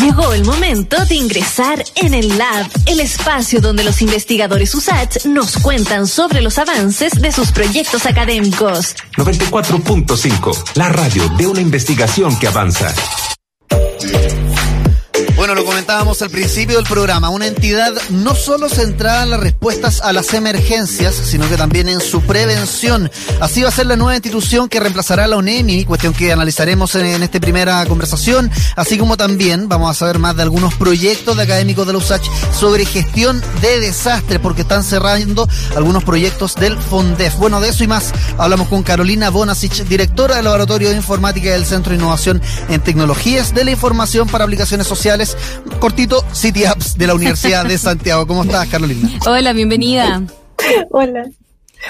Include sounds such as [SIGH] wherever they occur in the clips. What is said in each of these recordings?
Llegó el momento de ingresar en el Lab, el espacio donde los investigadores USACH nos cuentan sobre los avances de sus proyectos académicos. 94.5, la radio de una investigación que avanza. Bueno, lo comentábamos al principio del programa, una entidad no solo centrada en las respuestas a las emergencias, sino que también en su prevención. Así va a ser la nueva institución que reemplazará a la UNEMI, cuestión que analizaremos en, esta primera conversación, así como también vamos a saber más de algunos proyectos de académicos de la USACH sobre gestión de desastres, porque están cerrando algunos proyectos del FONDEF. Bueno, de eso y más hablamos con Carolina Bonasich, directora del Laboratorio de Informática del Centro de Innovación en Tecnologías de la Información para Aplicaciones Sociales cortito, City Apps de la Universidad de Santiago. ¿Cómo estás, Carolina? Hola, bienvenida. Hola.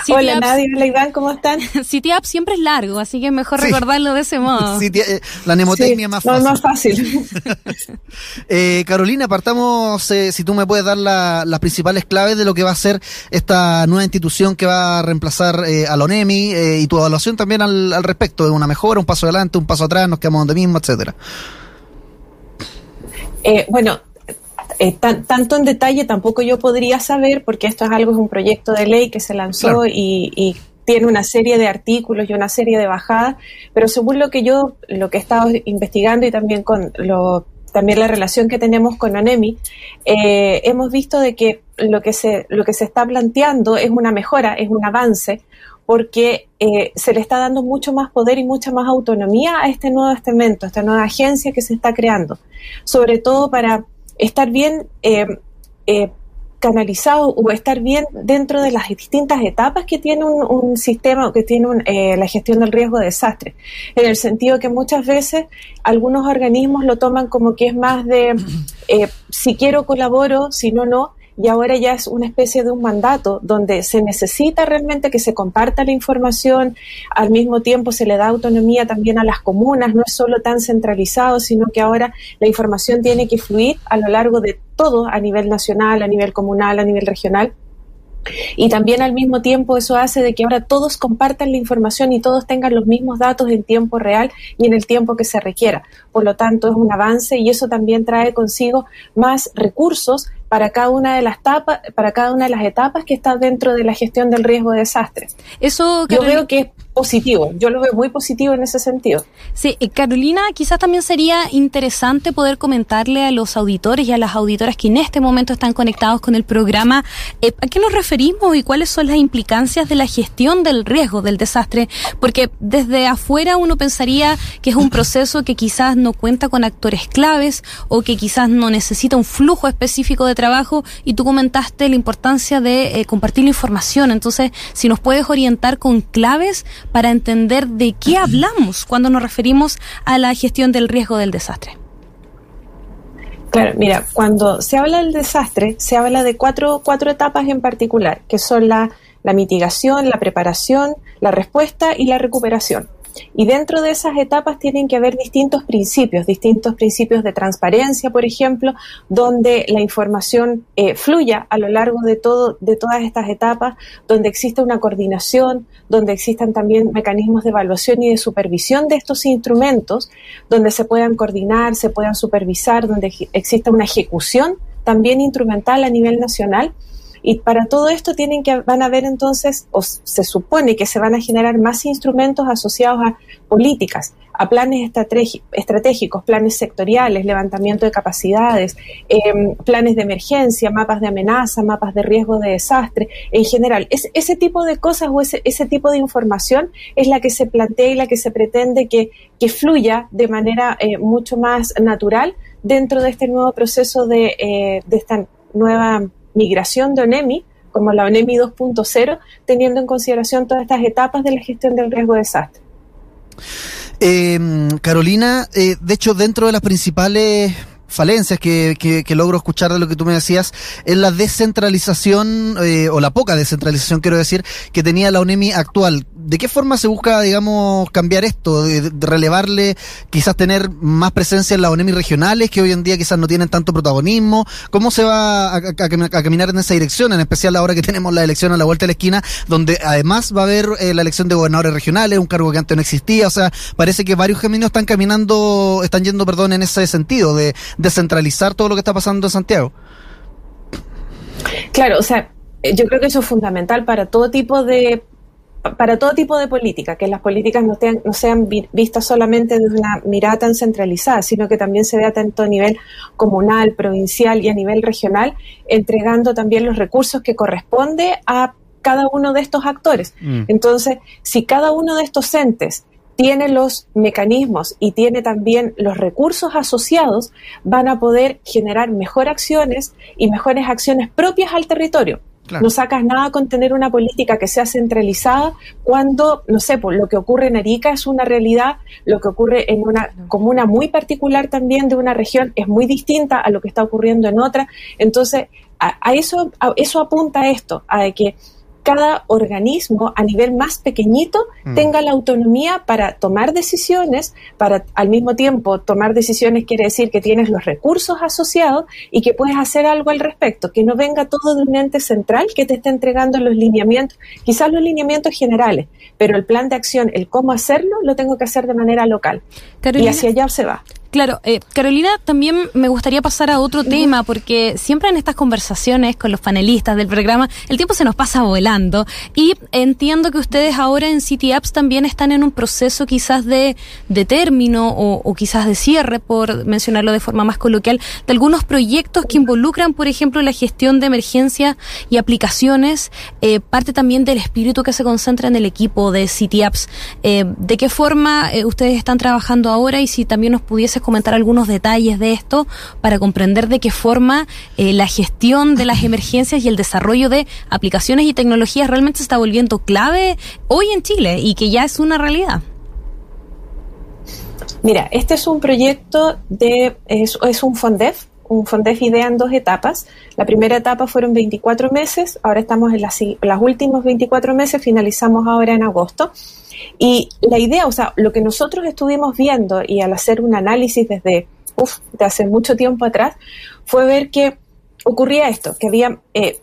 Hola Nadia, hola Iván, ¿cómo están? [LAUGHS] City App siempre es largo, así que mejor recordarlo de ese modo. Eh, la mnemotecnia más fácil. más fácil. [LAUGHS] eh, Carolina, partamos, eh, si tú me puedes dar las principales claves de lo que va a ser esta nueva institución que va a reemplazar eh, a la ONEMI y tu evaluación también al, al respecto, de una mejora, un paso adelante, un paso atrás, nos quedamos donde mismo, etcétera. Eh, bueno, eh, tanto en detalle tampoco yo podría saber, porque esto es algo, es un proyecto de ley que se lanzó y, tiene una serie de artículos y una serie de bajadas, pero según lo que yo, lo que he estado investigando y también con lo, también la relación que tenemos con ONEMI, eh, hemos visto de que lo que se, lo que se está planteando es una mejora, es un avance, porque eh, se le está dando mucho más poder y mucha más autonomía a este nuevo estamento, a esta nueva agencia que se está creando, sobre todo para estar bien eh, eh, canalizado o estar bien dentro de las distintas etapas que tiene un, sistema, que tiene la gestión del riesgo de desastre, en el sentido que muchas veces algunos organismos lo toman como que es más de si quiero colaboro, si no, no, y ahora ya es una especie de un mandato donde se necesita realmente que se comparta la información, al mismo tiempo se le da autonomía también a las comunas, no es solo tan centralizado, sino que ahora la información tiene que fluir a lo largo de todo, a nivel nacional, a nivel comunal, a nivel regional. Y también al mismo tiempo eso hace de que ahora todos compartan la información y todos tengan los mismos datos en tiempo real y en el tiempo que se requiera. Por lo tanto, es un avance y eso también trae consigo más recursos para cada una de las etapas, para cada una de las etapas que está dentro de la gestión del riesgo de desastres. Eso yo veo que positivo, yo lo veo muy positivo en ese sentido. Sí, Carolina, quizás también sería interesante poder comentarle a los auditores y a las auditoras que en este momento están conectados con el programa eh, a qué nos referimos y cuáles son las implicancias de la gestión del riesgo del desastre, porque desde afuera uno pensaría que es un proceso que quizás no cuenta con actores claves o que quizás no necesita un flujo específico de trabajo y tú comentaste la importancia de eh, compartir la información. Entonces, si nos puedes orientar con claves para entender de qué hablamos cuando nos referimos a la gestión del riesgo del desastre. Claro, mira, cuando se habla del desastre, se habla de cuatro, cuatro etapas en particular, que son la, la mitigación, la preparación, la respuesta y la recuperación. Y dentro de esas etapas tienen que haber distintos principios, distintos principios de transparencia, por ejemplo, donde la información eh, fluya a lo largo de, todo, de todas estas etapas, donde exista una coordinación, donde existan también mecanismos de evaluación y de supervisión de estos instrumentos, donde se puedan coordinar, se puedan supervisar, donde exista una ejecución también instrumental a nivel nacional y para todo esto tienen que, van a haber entonces, o se supone que se van a generar más instrumentos asociados a políticas, a planes estratégicos, planes sectoriales, levantamiento de capacidades, em, planes de emergencia, mapas de amenaza, mapas de riesgo de desastre, en general. Es, ese tipo de cosas o ese, ese tipo de información es la que se plantea y la que se pretende que, fluya de manera eh, mucho más natural dentro de este nuevo proceso de, eh, de esta nueva migración de ONEMI, como la ONEMI 2.0, teniendo en consideración todas estas etapas de la gestión del riesgo de desastre. Em, Carolina, eh, de hecho, dentro de las principales falencias que, que, logro escuchar de lo que tú me decías es la descentralización eh, o la poca descentralización quiero decir que tenía la UNEMI actual ¿De qué forma se busca, digamos, cambiar esto? De, relevarle, quizás tener más presencia en las ONEMI regionales, que hoy en día quizás no tienen tanto protagonismo. ¿Cómo se va a, caminar en esa dirección? En especial ahora que [LAUGHS] tenemos la elección a la vuelta de la esquina, donde además va a haber eh, la elección de gobernadores regionales, un cargo que antes no existía. O sea, parece que varios caminos están caminando, están yendo, perdón, en ese sentido, de, descentralizar todo lo que está pasando en Santiago. Claro, o sea, yo creo que eso es fundamental para todo tipo de para todo tipo de política, que las políticas no, no sean vistas solamente desde una mirada tan centralizada, sino que también se vea tanto a nivel comunal, provincial y a nivel regional, entregando también los recursos que corresponde a cada uno de estos actores. Mm. Entonces, si cada uno de estos entes tiene los mecanismos y tiene también los recursos asociados, van a poder generar mejores acciones y mejores acciones propias al territorio. No sacas nada con tener una política que sea centralizada cuando, no sé, pues, lo que ocurre en Arica es una realidad, lo que ocurre en una comuna muy particular también de una región es muy distinta a lo que está ocurriendo en otra. Entonces, a, eso, a eso apunta esto, a que cada organismo a nivel más pequeñito mm. tenga la autonomía para tomar decisiones, para al mismo tiempo tomar decisiones quiere decir que tienes los recursos asociados y que puedes hacer algo al respecto, que no venga todo de un ente central que te esté entregando los lineamientos, quizás los lineamientos generales, pero el plan de acción, el cómo hacerlo, lo tengo que hacer de manera local. y hacia allá se va. Claro, eh, Carolina, también me gustaría pasar a otro tema, porque siempre en estas conversaciones con los panelistas del programa, el tiempo se nos pasa volando. Y entiendo que ustedes ahora en City Apps también están en un proceso quizás de, de término o, quizás de cierre, por mencionarlo de forma más coloquial, de algunos proyectos que involucran, por ejemplo, la gestión de emergencias y aplicaciones, eh, parte también del espíritu que se concentra en el equipo de City Apps. Eh, ¿De qué forma ustedes están trabajando ahora y si también nos pudiese comentar algunos detalles de esto para comprender de qué forma eh, la gestión de las emergencias y el desarrollo de aplicaciones y tecnologías realmente se está volviendo clave hoy en Chile y que ya es una realidad. Mira, este es un proyecto de, es, es un FONDEF, un FONDEF IDEA en dos etapas. La primera etapa fueron 24 meses, ahora estamos en las, las últimos 24 meses, finalizamos ahora en agosto. Y la idea, o sea, lo que nosotros estuvimos viendo y al hacer un análisis desde hace mucho tiempo atrás, fue ver que ocurría esto, que había eh,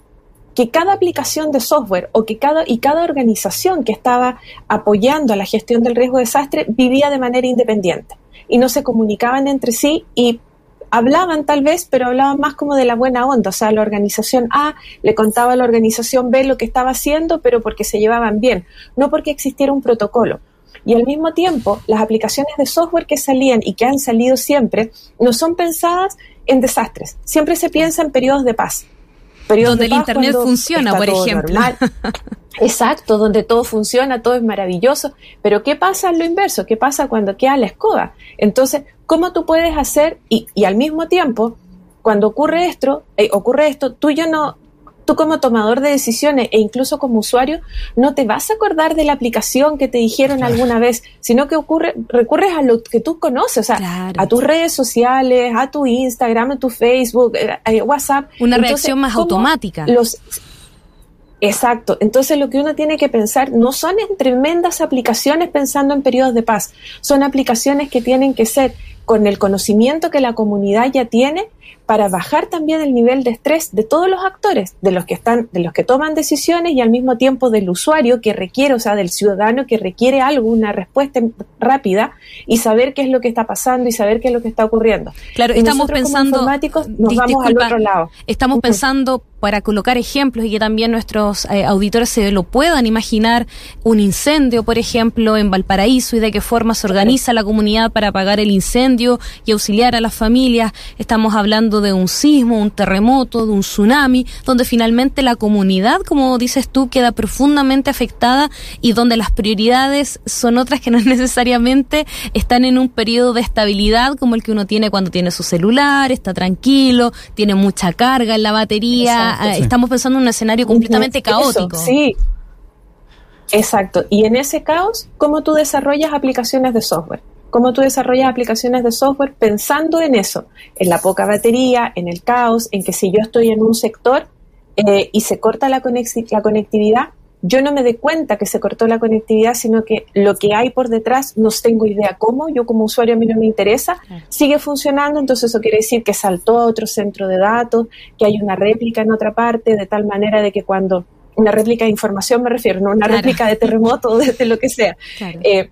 que cada aplicación de software o que cada y cada organización que estaba apoyando la gestión del riesgo de desastre vivía de manera independiente y no se comunicaban entre sí y hablaban tal vez, pero hablaban más como de la buena onda, o sea, la organización A le contaba a la organización B lo que estaba haciendo, pero porque se llevaban bien, no porque existiera un protocolo. Y al mismo tiempo, las aplicaciones de software que salían y que han salido siempre no son pensadas en desastres, siempre se piensa en periodos de paz. Periodos donde el Internet funciona, por ejemplo. [LAUGHS] Exacto, donde todo funciona, todo es maravilloso. Pero ¿qué pasa en lo inverso? ¿Qué pasa cuando queda la escoba? Entonces, ¿cómo tú puedes hacer y, al mismo tiempo, cuando ocurre esto, eh, ocurre esto, tú yo no, tú como tomador de decisiones e incluso como usuario, no te vas a acordar de la aplicación que te dijeron alguna vez, sino que ocurre, recurres a lo que tú conoces, o sea, a tus redes sociales, a tu Instagram, a tu Facebook, eh, a WhatsApp. Una reacción más automática. Los, Exacto. Entonces lo que uno tiene que pensar no son en tremendas aplicaciones pensando en periodos de paz, son aplicaciones que tienen que ser con el conocimiento que la comunidad ya tiene para bajar también el nivel de estrés de todos los actores, de los que están, de los que toman decisiones y al mismo tiempo del usuario que requiere, o sea, del ciudadano que requiere algo, una respuesta rápida y saber qué es lo que está pasando y saber qué es lo que está ocurriendo. Claro, estamos pensando, nos vamos al otro lado. Estamos pensando para colocar ejemplos y que también nuestros eh, auditores se lo puedan imaginar, un incendio, por ejemplo, en Valparaíso y de qué forma se organiza la comunidad para apagar el incendio y auxiliar a las familias. Estamos hablando de un sismo, un terremoto, de un tsunami, donde finalmente la comunidad, como dices tú, queda profundamente afectada y donde las prioridades son otras que no [LAUGHS] necesariamente están en un periodo de estabilidad como el que uno tiene cuando tiene su celular, está tranquilo, tiene mucha carga en la batería, Ah, estamos pensando en un escenario completamente caótico. sí. Exacto. Y en ese caos, ¿cómo tú desarrollas aplicaciones de software? ¿Cómo tú desarrollas aplicaciones de software pensando en eso? En la poca batería, en el caos, en que si yo estoy en un sector eh, y se corta la, la conectividad, yo no me doy cuenta que se cortó la conectividad, sino que lo que hay por detrás no tengo idea cómo, yo como usuario a mí no me interesa, sigue funcionando, entonces eso quiere decir que saltó a otro centro de datos, que hay una réplica en otra parte, de tal manera de que cuando una réplica de información me refiero, no una réplica de terremoto o de, lo que sea. Eh,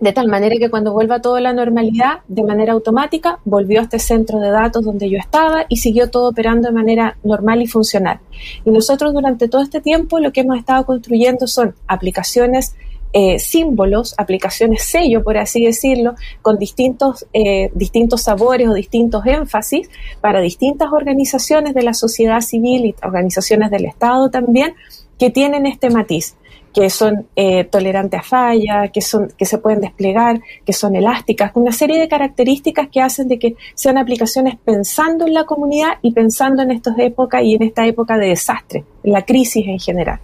de tal manera que cuando vuelva todo a la normalidad, de manera automática, volvió a este centro de datos donde yo estaba y siguió todo operando de manera normal y funcional. Y nosotros durante todo este tiempo lo que hemos estado construyendo son aplicaciones eh, símbolos, aplicaciones sello, por así decirlo, con distintos, eh, distintos sabores o distintos énfasis para distintas organizaciones de la sociedad civil y organizaciones del Estado también que tienen este matiz que son eh, tolerantes a falla, que, son, que se pueden desplegar, que son elásticas, una serie de características que hacen de que sean aplicaciones pensando en la comunidad y pensando en estas épocas y en esta época de desastre, en la crisis en general.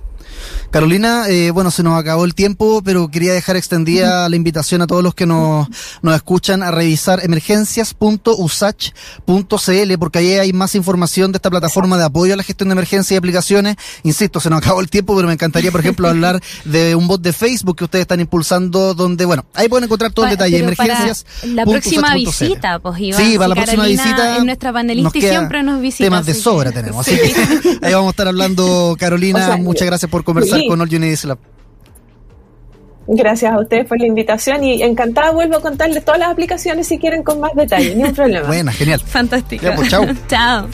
Carolina, eh, bueno, se nos acabó el tiempo, pero quería dejar extendida la invitación a todos los que nos, nos escuchan a revisar emergencias.usach.cl, porque ahí hay más información de esta plataforma de apoyo a la gestión de emergencias y aplicaciones. Insisto, se nos acabó el tiempo, pero me encantaría, por ejemplo, [LAUGHS] hablar de un bot de Facebook que ustedes están impulsando, donde, bueno, ahí pueden encontrar todo el detalle. Emergencias. La próxima visita, pues Iván. Sí, para la próxima visita. Es nuestra panelista y siempre nos visita. Temas de sobra tenemos. [LAUGHS] Así que ahí vamos a estar hablando, Carolina. [LAUGHS] muchas gracias por conversar con All You Gracias a ustedes por la invitación y encantada vuelvo a contarles todas las aplicaciones si quieren con más detalle, ni un [LAUGHS] problema. Buena, genial. Fantástico. pues, chao. [LAUGHS] chao.